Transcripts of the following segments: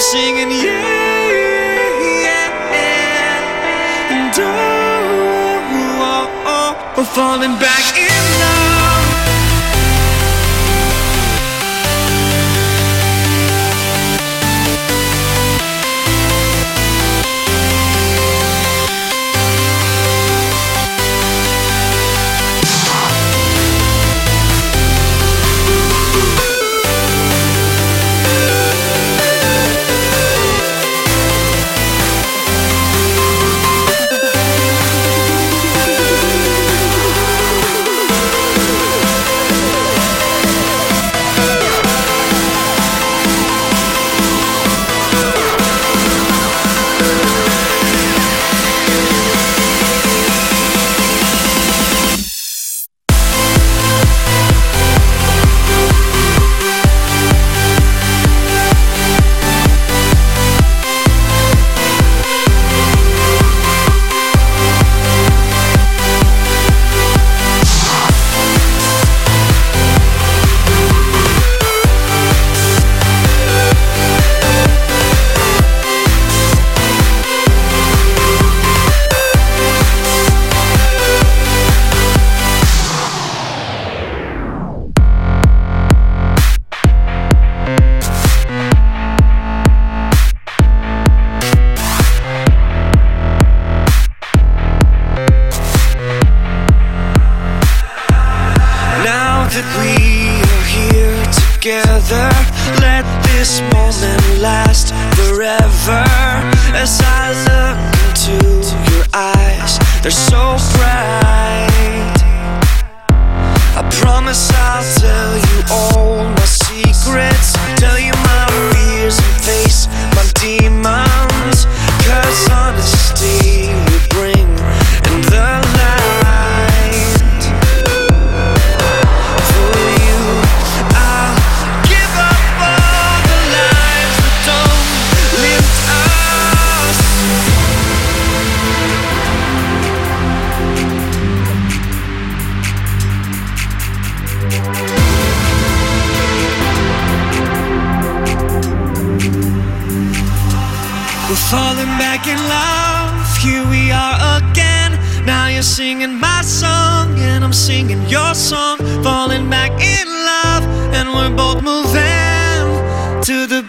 Singing, yeah, yeah, yeah. And oh, oh, oh, oh falling back. in. right. I promise I'll tell you all my secrets, tell you my fears and face my demons. your song, falling back in love, and we're both moving to the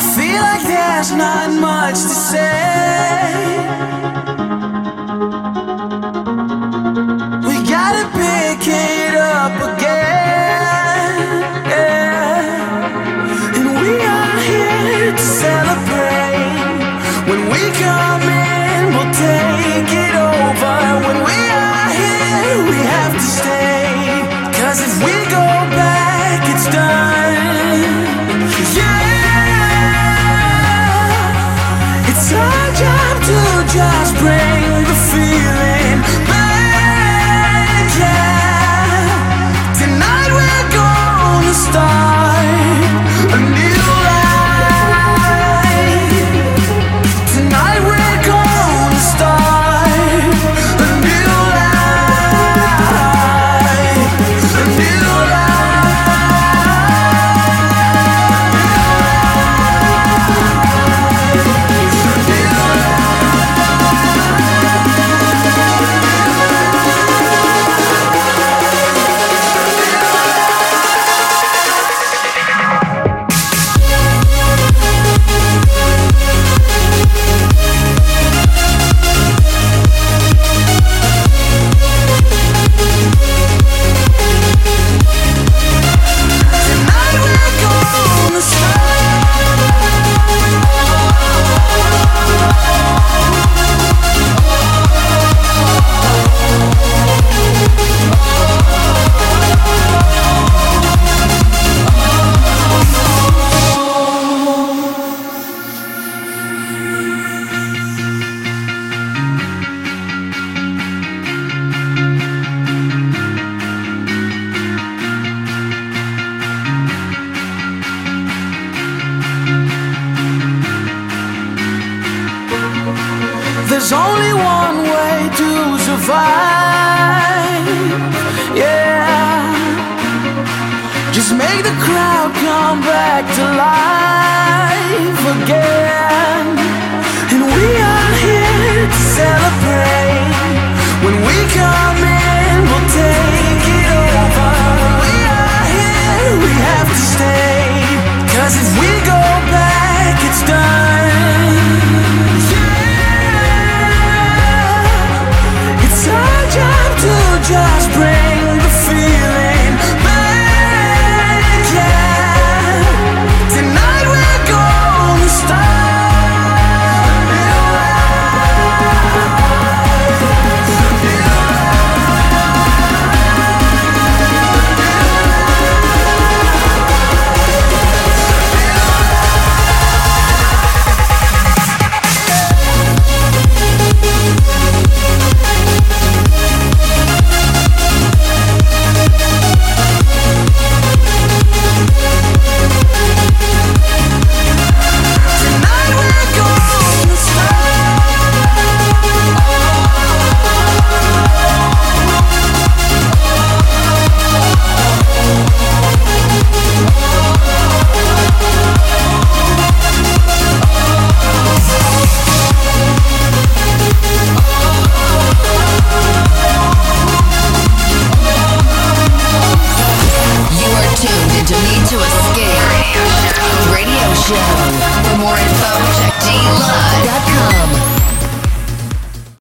I feel like there's not much to say. five. Yeah. Just make the crowd come back to life again. And we are here to celebrate when we come in.